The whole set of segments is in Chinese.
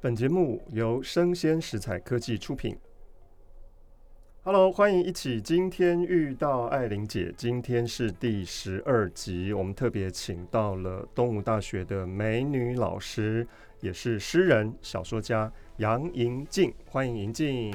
本节目由生鲜食材科技出品。Hello，欢迎一起今天遇到艾琳姐。今天是第十二集，我们特别请到了东吴大学的美女老师，也是诗人、小说家杨莹静。欢迎莹静。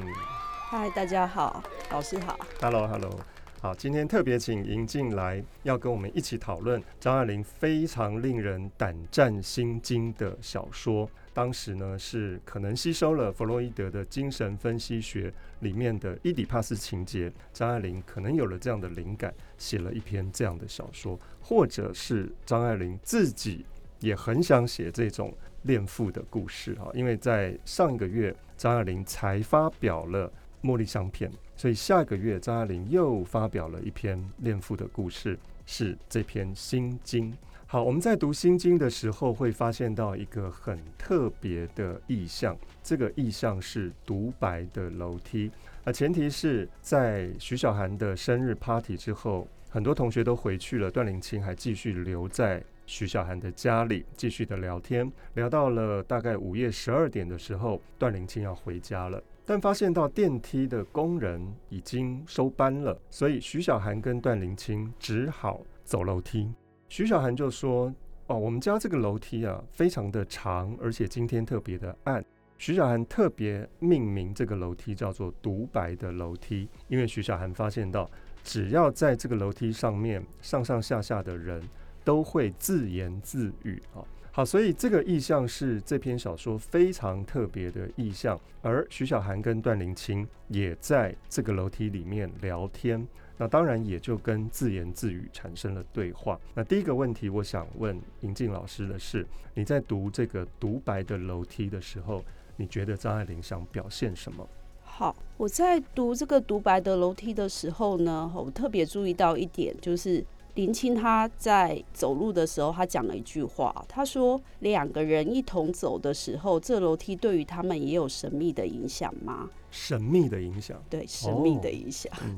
嗨，大家好，老师好。Hello，Hello。好，今天特别请莹静来，要跟我们一起讨论张爱玲非常令人胆战心惊的小说。当时呢，是可能吸收了弗洛伊德的精神分析学里面的伊底帕斯情节，张爱玲可能有了这样的灵感，写了一篇这样的小说，或者是张爱玲自己也很想写这种恋父的故事啊。因为在上一个月，张爱玲才发表了《茉莉香片》。所以下个月，张爱玲又发表了一篇恋父的故事，是这篇《心经》。好，我们在读《心经》的时候，会发现到一个很特别的意象，这个意象是独白的楼梯。啊，前提是在徐小涵的生日 party 之后，很多同学都回去了，段林清还继续留在徐小涵的家里，继续的聊天，聊到了大概午夜十二点的时候，段林清要回家了。但发现到电梯的工人已经收班了，所以徐小涵跟段林清只好走楼梯。徐小涵就说：“哦，我们家这个楼梯啊，非常的长，而且今天特别的暗。”徐小涵特别命名这个楼梯叫做“独白的楼梯”，因为徐小涵发现到，只要在这个楼梯上面上上下下的人都会自言自语啊。好，所以这个意象是这篇小说非常特别的意象，而徐小涵跟段林清也在这个楼梯里面聊天，那当然也就跟自言自语产生了对话。那第一个问题，我想问银静老师的是，你在读这个独白的楼梯的时候，你觉得张爱玲想表现什么？好，我在读这个独白的楼梯的时候呢，我特别注意到一点，就是。林清他在走路的时候，他讲了一句话，他说：“两个人一同走的时候，这楼梯对于他们也有神秘的影响吗？”神秘的影响，对，神秘的影响。哦，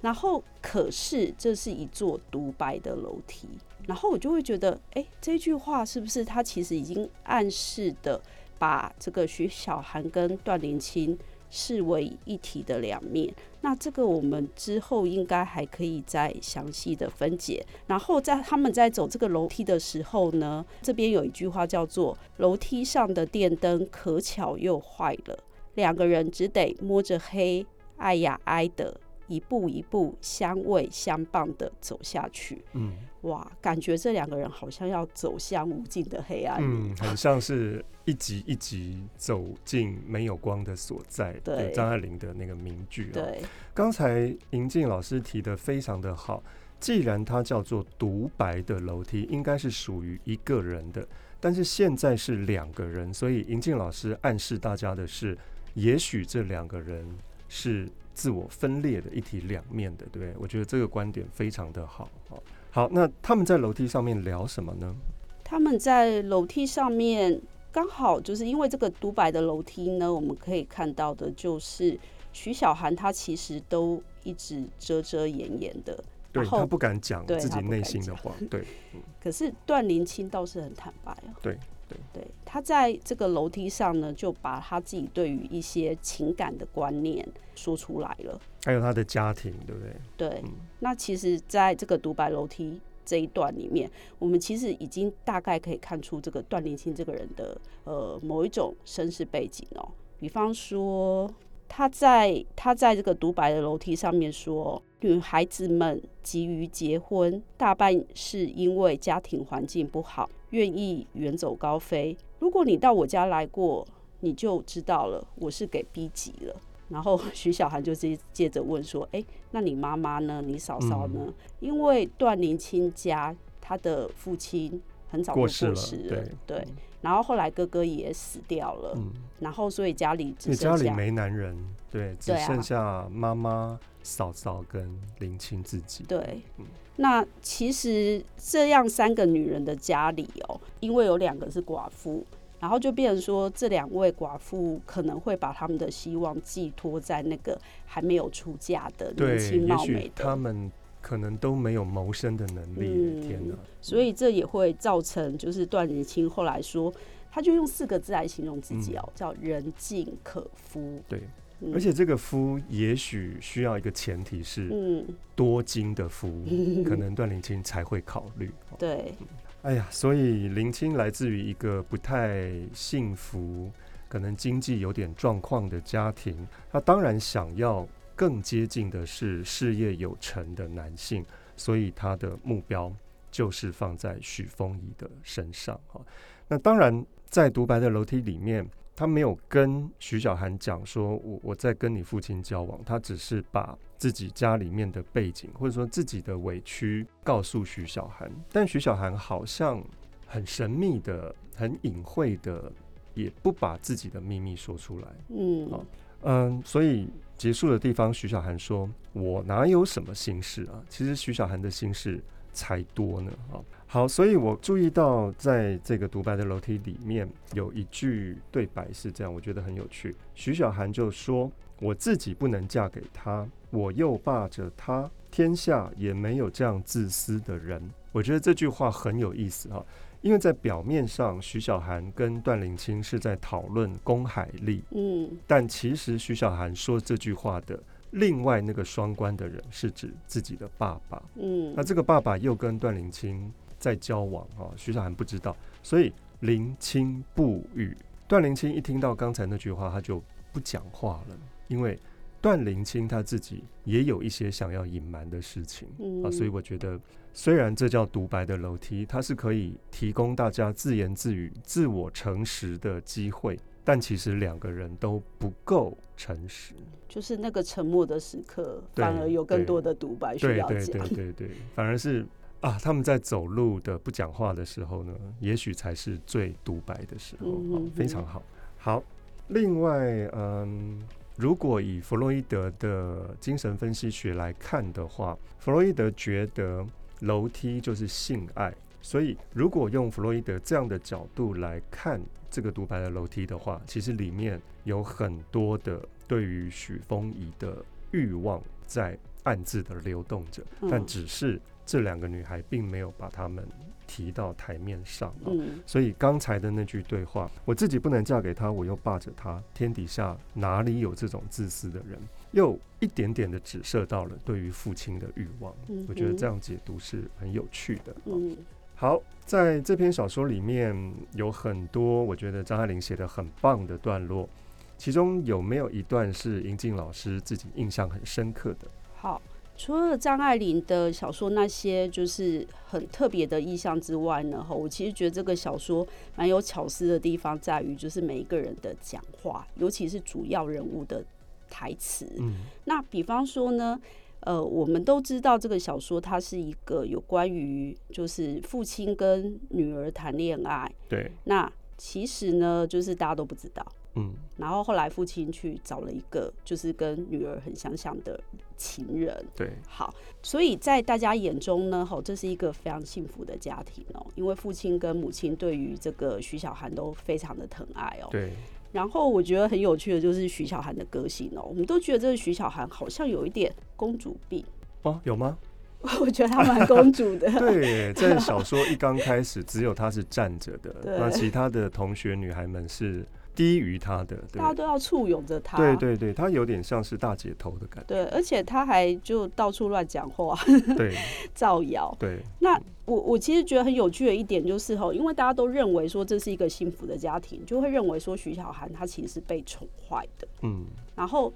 然后，可是这是一座独白的楼梯，然后我就会觉得，哎，这句话是不是他其实已经暗示的把这个徐小涵跟段林清视为一体的两面，那这个我们之后应该还可以再详细的分解。然后在他们在走这个楼梯的时候呢，这边有一句话叫做“楼梯上的电灯可巧又坏了，两个人只得摸着黑，哎呀哎的。”一步一步相偎相伴的走下去，嗯，哇，感觉这两个人好像要走向无尽的黑暗，嗯，很像是一集一集走进没有光的所在。对，张爱玲的那个名句啊。对，刚才银静老师提的非常的好，既然它叫做独白的楼梯，应该是属于一个人的，但是现在是两个人，所以银静老师暗示大家的是，也许这两个人是。自我分裂的一体两面的，对，我觉得这个观点非常的好。好，那他们在楼梯上面聊什么呢？他们在楼梯上面刚好就是因为这个独白的楼梯呢，我们可以看到的就是徐小涵他其实都一直遮遮掩掩的，对，他不敢讲自己内心的话，对。可是段林清倒是很坦白哦，对。对，他在这个楼梯上呢，就把他自己对于一些情感的观念说出来了，还有他的家庭，对不对？对，嗯、那其实，在这个独白楼梯这一段里面，我们其实已经大概可以看出这个段林清这个人的呃某一种身世背景哦，比方说。他在他在这个独白的楼梯上面说，女孩子们急于结婚，大半是因为家庭环境不好，愿意远走高飞。如果你到我家来过，你就知道了，我是给逼急了。然后 徐小涵就接接着问说：“哎，那你妈妈呢？你嫂嫂呢？嗯、因为段林清家他的父亲很早就过世了，世了对。对”然后后来哥哥也死掉了，嗯、然后所以家里只剩下家里没男人，对，只剩下妈妈、嫂嫂跟林清自己。对，嗯、那其实这样三个女人的家里哦，因为有两个是寡妇，然后就变成说这两位寡妇可能会把他们的希望寄托在那个还没有出嫁的年轻貌美的他们。可能都没有谋生的能力，嗯、天哪！所以这也会造成，就是段林清后来说，他就用四个字来形容自己哦，嗯、叫人尽可夫。对，嗯、而且这个夫也许需要一个前提是，嗯，多金的夫，嗯、可能段灵清才会考虑。对，哎呀，所以林青来自于一个不太幸福，可能经济有点状况的家庭，他当然想要更接近的是事业有成的男性，所以他的目标就是放在许风仪的身上哈。那当然。在独白的楼梯里面，他没有跟徐小涵讲说我我在跟你父亲交往，他只是把自己家里面的背景或者说自己的委屈告诉徐小涵，但徐小涵好像很神秘的、很隐晦的，也不把自己的秘密说出来。嗯，好，嗯，所以结束的地方，徐小涵说：“我哪有什么心事啊？”其实徐小涵的心事才多呢，啊。好，所以我注意到，在这个独白的楼梯里面有一句对白是这样，我觉得很有趣。徐小涵就说：“我自己不能嫁给他，我又霸着他，天下也没有这样自私的人。”我觉得这句话很有意思哈，因为在表面上，徐小涵跟段林清是在讨论龚海丽，嗯，但其实徐小涵说这句话的另外那个双关的人是指自己的爸爸，嗯，那这个爸爸又跟段林清。在交往啊，徐小涵不知道，所以林清不语。段林清一听到刚才那句话，他就不讲话了，因为段林清他自己也有一些想要隐瞒的事情啊，所以我觉得，虽然这叫独白的楼梯，它是可以提供大家自言自语、自我诚实的机会，但其实两个人都不够诚实，就是那个沉默的时刻，反而有更多的独白需要讲。对对对对对，反而是。啊，他们在走路的不讲话的时候呢，也许才是最独白的时候，嗯哼哼，非常好。好，另外，嗯，如果以弗洛伊德的精神分析学来看的话，弗洛伊德觉得楼梯就是性爱，所以如果用弗洛伊德这样的角度来看这个独白的楼梯的话，其实里面有很多的对于许风仪的欲望在暗自的流动着，但只是。这两个女孩并没有把他们提到台面上，嗯，所以刚才的那句对话，我自己不能嫁给他，我又霸着他，天底下哪里有这种自私的人？又一点点的指涉到了对于父亲的欲望，我觉得这样解读是很有趣的。嗯，好，在这篇小说里面有很多我觉得张爱玲写的很棒的段落，其中有没有一段是银静老师自己印象很深刻的？好。除了张爱玲的小说那些就是很特别的意象之外呢，哈，我其实觉得这个小说蛮有巧思的地方在于，就是每一个人的讲话，尤其是主要人物的台词。嗯，那比方说呢，呃，我们都知道这个小说它是一个有关于就是父亲跟女儿谈恋爱。对。那其实呢，就是大家都不知道。嗯，然后后来父亲去找了一个就是跟女儿很相像的情人，对，好，所以在大家眼中呢，吼，这是一个非常幸福的家庭哦，因为父亲跟母亲对于这个徐小涵都非常的疼爱哦，对。然后我觉得很有趣的就是徐小涵的个性哦，我们都觉得这个徐小涵好像有一点公主病哦，有吗？我觉得她蛮公主的，对，在小说一刚开始，只有她是站着的，那其他的同学女孩们是。低于他的，大家都要簇拥着他。对对对，他有点像是大姐头的感觉。对，而且他还就到处乱讲话，对，造谣。对，那我我其实觉得很有趣的一点就是吼，因为大家都认为说这是一个幸福的家庭，就会认为说徐小涵他其实是被宠坏的。嗯，然后。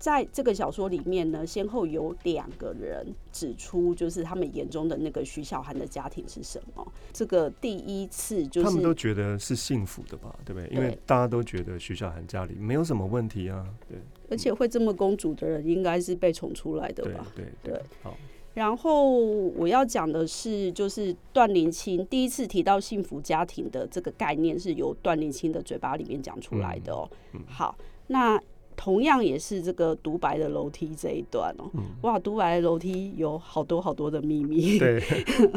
在这个小说里面呢，先后有两个人指出，就是他们眼中的那个徐小涵的家庭是什么。这个第一次就是他们都觉得是幸福的吧，对不对？因为大家都觉得徐小涵家里没有什么问题啊，对。而且会这么公主的人，应该是被宠出来的吧？对对。好。然后我要讲的是，就是段林清第一次提到幸福家庭的这个概念，是由段林清的嘴巴里面讲出来的哦。嗯嗯、好，那。同样也是这个独白的楼梯这一段哦，嗯、哇，独白的楼梯有好多好多的秘密。对，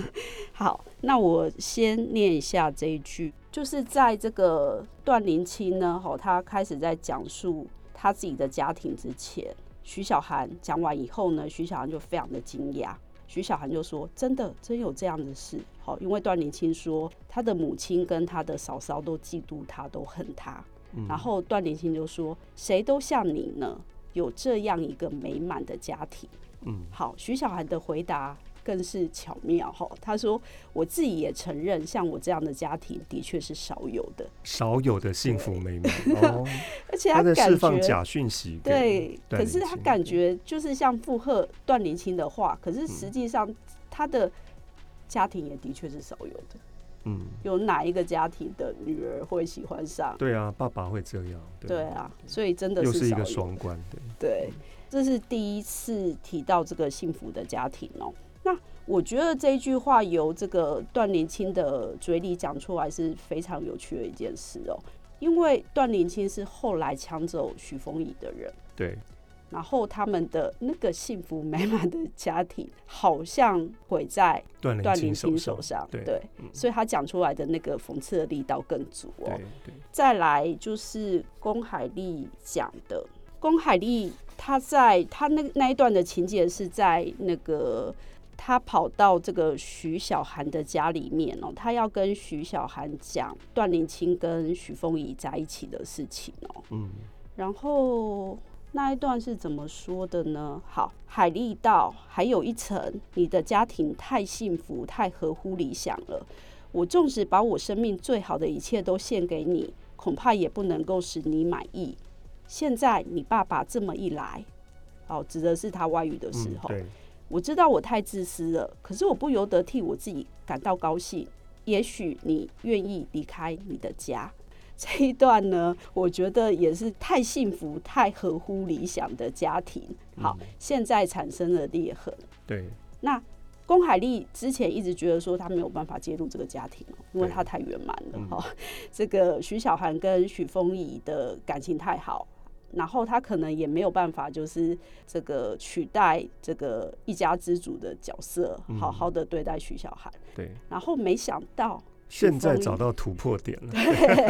好，那我先念一下这一句，就是在这个段林清呢，吼，他开始在讲述他自己的家庭之前，徐小涵讲完以后呢，徐小涵就非常的惊讶，徐小涵就说：“真的，真有这样的事。”好，因为段林清说他的母亲跟他的嫂嫂都嫉妒他，都恨他。嗯、然后段灵清就说：“谁都像你呢，有这样一个美满的家庭。”嗯，好，徐小涵的回答更是巧妙哈。他说：“我自己也承认，像我这样的家庭的确是少有的，少有的幸福美满。哦” 而且他感觉释放假讯息，对，可是他感觉就是像附和段灵清的话，可是实际上他的。家庭也的确是少有的，嗯，有哪一个家庭的女儿会喜欢上？对啊，爸爸会这样，对，对啊，所以真的是，是一个双关，对，对，这是第一次提到这个幸福的家庭哦。那我觉得这一句话由这个段林清的嘴里讲出来是非常有趣的一件事哦，因为段林清是后来抢走许丰仪的人，对。然后他们的那个幸福美满的家庭，好像毁在段林清手上。对，所以他讲出来的那个讽刺的力道更足哦。再来就是龚海丽讲的，龚海丽他在他那那一段的情节是在那个他跑到这个徐小涵的家里面哦，他要跟徐小涵讲段林清跟许凤仪在一起的事情哦。嗯，然后。那一段是怎么说的呢？好，海力道，还有一层，你的家庭太幸福，太合乎理想了。我纵使把我生命最好的一切都献给你，恐怕也不能够使你满意。现在你爸爸这么一来，哦，指的是他外遇的时候。嗯，我知道我太自私了，可是我不由得替我自己感到高兴。也许你愿意离开你的家。这一段呢，我觉得也是太幸福、太合乎理想的家庭。好，嗯、现在产生了裂痕。对，那龚海丽之前一直觉得说她没有办法介入这个家庭，因为她太圆满了哈。嗯、这个徐小涵跟许丰仪的感情太好，然后他可能也没有办法，就是这个取代这个一家之主的角色，好好的对待徐小涵。对，然后没想到。现在找到突破点了，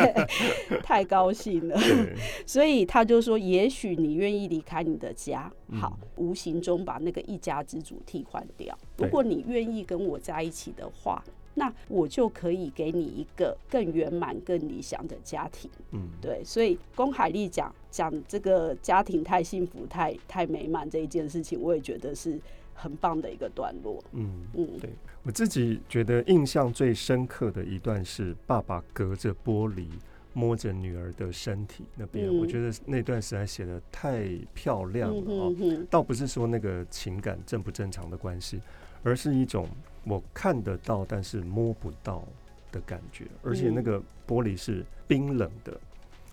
太高兴了。所以他就说：“也许你愿意离开你的家，好，无形中把那个一家之主替换掉。如果你愿意跟我在一起的话，那我就可以给你一个更圆满、更理想的家庭。”嗯，对。所以龚海丽讲讲这个家庭太幸福、太太美满这一件事情，我也觉得是。很棒的一个段落。嗯嗯，对我自己觉得印象最深刻的一段是爸爸隔着玻璃摸着女儿的身体那边，嗯、我觉得那段实在写的太漂亮了哦。嗯、哼哼倒不是说那个情感正不正常的关系，而是一种我看得到但是摸不到的感觉，而且那个玻璃是冰冷的，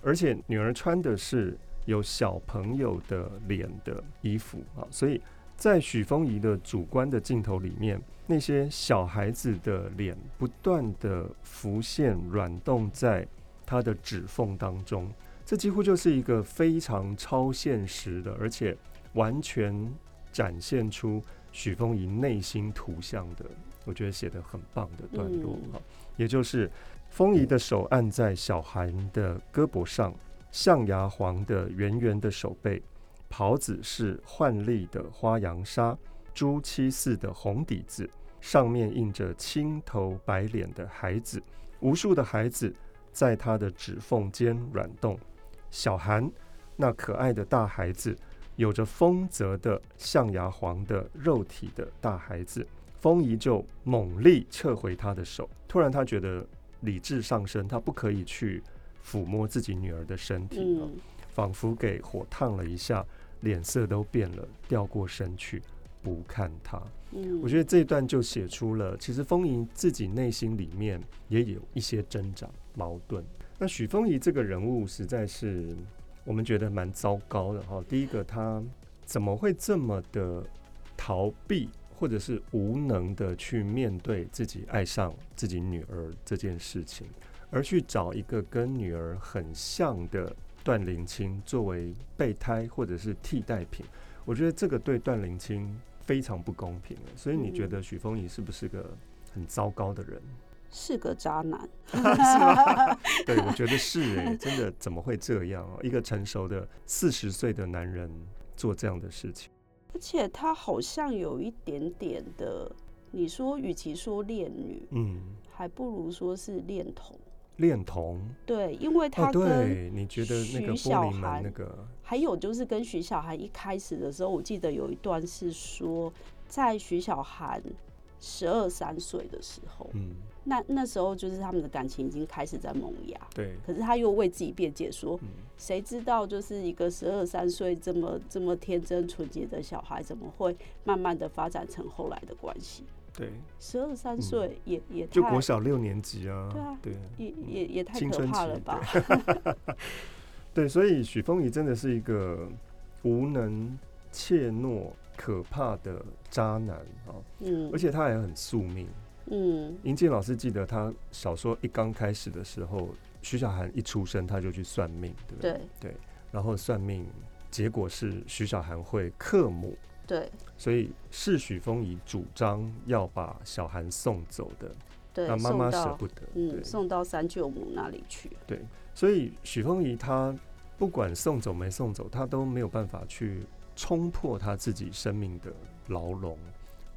而且女儿穿的是有小朋友的脸的衣服啊，所以。在许丰仪的主观的镜头里面，那些小孩子的脸不断的浮现、软动在他的指缝当中，这几乎就是一个非常超现实的，而且完全展现出许丰仪内心图像的，我觉得写得很棒的段落哈，嗯、也就是风仪的手按在小韩的胳膊上，象牙黄的圆圆的手背。袍子是焕丽的花洋纱，朱漆似的红底子，上面印着青头白脸的孩子，无数的孩子在他的指缝间软动。小涵，那可爱的大孩子，有着丰泽的象牙黄的肉体的大孩子，风仪就猛力撤回他的手。突然，他觉得理智上升，他不可以去抚摸自己女儿的身体了，仿佛给火烫了一下。脸色都变了，掉过身去，不看他。嗯，我觉得这一段就写出了，其实丰仪自己内心里面也有一些挣扎、矛盾。那许丰仪这个人物实在是我们觉得蛮糟糕的哈。第一个，他怎么会这么的逃避，或者是无能的去面对自己爱上自己女儿这件事情，而去找一个跟女儿很像的。段灵清作为备胎或者是替代品，我觉得这个对段灵清非常不公平。所以你觉得许峰仪是不是个很糟糕的人？是个渣男，是吗？对，我觉得是哎、欸，真的怎么会这样？一个成熟的四十岁的男人做这样的事情，而且他好像有一点点的你说，与其说恋女，嗯，还不如说是恋童。恋童，对，因为他跟、哦、你觉得那个还有就是跟徐小涵一开始的时候，我记得有一段是说，在徐小涵十二三岁的时候，嗯，那那时候就是他们的感情已经开始在萌芽，对，可是他又为自己辩解说，谁、嗯、知道就是一个十二三岁这么这么天真纯洁的小孩，怎么会慢慢的发展成后来的关系？对，十二三岁也、嗯、也就国小六年级啊，对啊，对，也也也太可怕了吧？对，对，所以许峰仪真的是一个无能、怯懦、可怕的渣男啊！嗯，而且他还很宿命。嗯，英静老师记得他小说一刚开始的时候，徐小涵一出生他就去算命，对不对？对，对，然后算命结果是徐小涵会克母。对，所以是许峰仪主张要把小韩送走的，对，那妈妈舍不得，嗯，送到三舅母那里去。对，所以许峰仪他不管送走没送走，他都没有办法去冲破他自己生命的牢笼，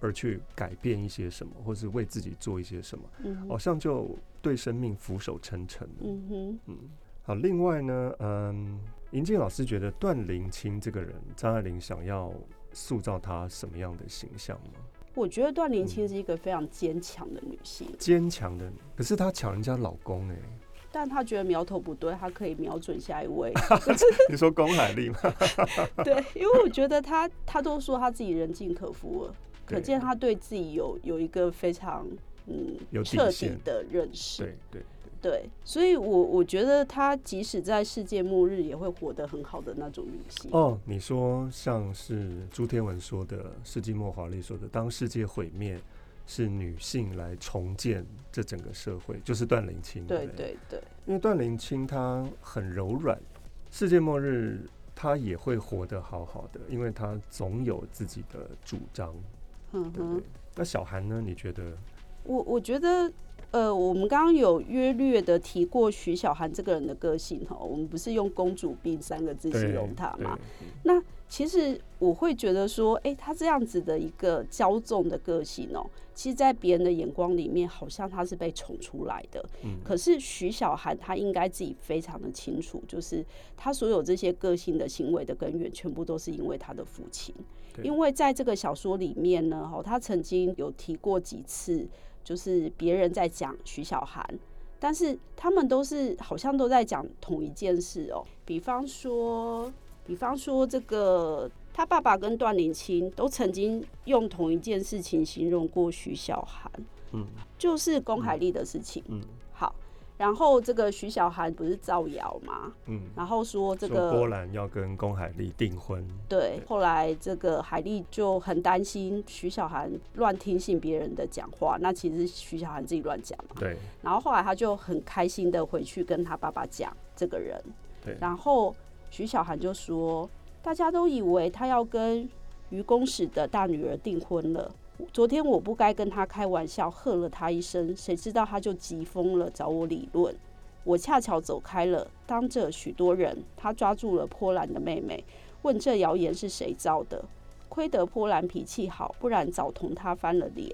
而去改变一些什么，或是为自己做一些什么，嗯，好像就对生命俯首称臣。嗯哼，嗯，好，另外呢，嗯，银静老师觉得段林清这个人，张爱玲想要。塑造她什么样的形象吗？我觉得段林清是一个非常坚强的女性，坚强的。可是她抢人家老公哎，但她觉得苗头不对，她可以瞄准下一位。你说龚海丽吗？对，因为我觉得她她都说她自己人尽可夫了，可见她对自己有有一个非常嗯彻底的认识。对对。对，所以我，我我觉得他即使在世界末日，也会活得很好的那种女性。哦，你说像是朱天文说的，《世纪末华丽》说的，当世界毁灭，是女性来重建这整个社会，就是段灵清。对对对，因为段灵清她很柔软，世界末日她也会活得好好的，因为她总有自己的主张。嗯哼，那小韩呢？你觉得？我我觉得。呃，我们刚刚有约略的提过徐小涵这个人的个性哈，我们不是用公主病三个字形容她吗？那其实我会觉得说，哎、欸，她这样子的一个骄纵的个性哦，其实，在别人的眼光里面，好像她是被宠出来的。嗯。可是徐小涵她应该自己非常的清楚，就是她所有这些个性的行为的根源，全部都是因为她的父亲。因为在这个小说里面呢，哈，她曾经有提过几次。就是别人在讲徐小涵，但是他们都是好像都在讲同一件事哦。比方说，比方说这个他爸爸跟段林清都曾经用同一件事情形容过徐小涵，嗯，就是龚海丽的事情，嗯。然后这个徐小涵不是造谣嘛？嗯，然后说这个波兰要跟龚海丽订婚。对，后来这个海丽就很担心徐小涵乱听信别人的讲话，那其实徐小涵自己乱讲嘛。对。然后后来他就很开心的回去跟他爸爸讲这个人。对。然后徐小涵就说，大家都以为他要跟于公使的大女儿订婚了。昨天我不该跟他开玩笑，喝了他一声，谁知道他就急疯了，找我理论。我恰巧走开了，当着许多人，他抓住了波兰的妹妹，问这谣言是谁造的。亏得波兰脾气好，不然早同他翻了脸。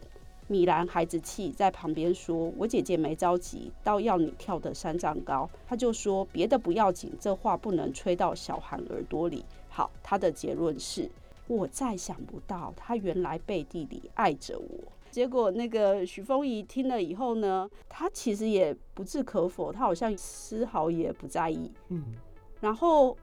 米兰孩子气，在旁边说：“我姐姐没着急，倒要你跳得三丈高。”他就说：“别的不要紧，这话不能吹到小韩耳朵里。”好，他的结论是。我再想不到，他原来背地里爱着我。结果那个许峰仪听了以后呢，他其实也不置可否，他好像丝毫也不在意。嗯，然后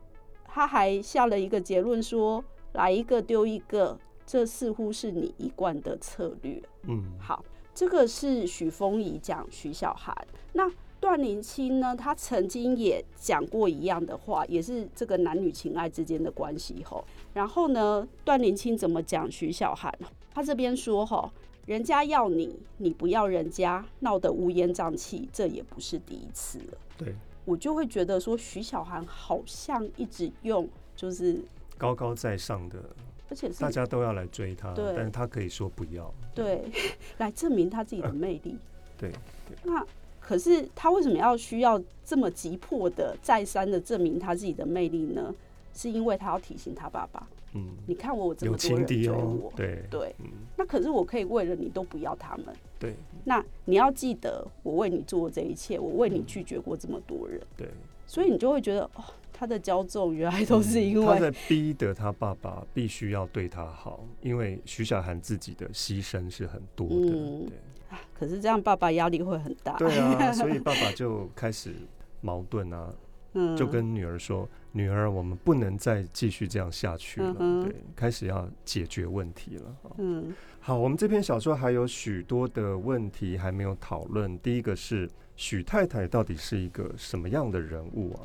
他还下了一个结论说：“来一个丢一个，这似乎是你一贯的策略。”嗯，好，这个是许峰仪讲徐小涵。那段林清呢，他曾经也讲过一样的话，也是这个男女情爱之间的关系吼。然后呢，段林清怎么讲徐小涵？他这边说吼，人家要你，你不要人家，闹得乌烟瘴气，这也不是第一次了。对，我就会觉得说，徐小涵好像一直用就是高高在上的，而且是大家都要来追他，但是他可以说不要，对，来证明他自己的魅力。对，对，那。可是他为什么要需要这么急迫的再三的证明他自己的魅力呢？是因为他要提醒他爸爸，嗯，你看我有这么有多人情敌哦追我，，对。对，嗯，那可是我可以为了你都不要他们，对。那你要记得我为你做这一切，我为你拒绝过这么多人，对，所以你就会觉得哦，他的骄纵原来都是因为他在逼得他爸爸必须要对他好，因为徐小涵自己的牺牲是很多的，嗯。对。可是这样爸爸压力会很大，对啊，所以爸爸就开始矛盾啊，嗯，就跟女儿说：“女儿，我们不能再继续这样下去了。嗯对，开始要解决问题了。嗯好，我们这篇小说还有许多的问题还没有讨论。第一个是许太太到底是一个什么样的人物啊？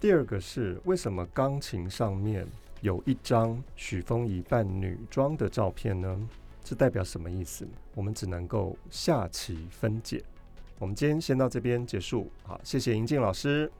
第二个是为什么钢琴上面有一张许峰仪扮女装的照片呢？这代表什么意思？我们只能够下期分解。我们今天先到这边结束。好，谢谢银静老师。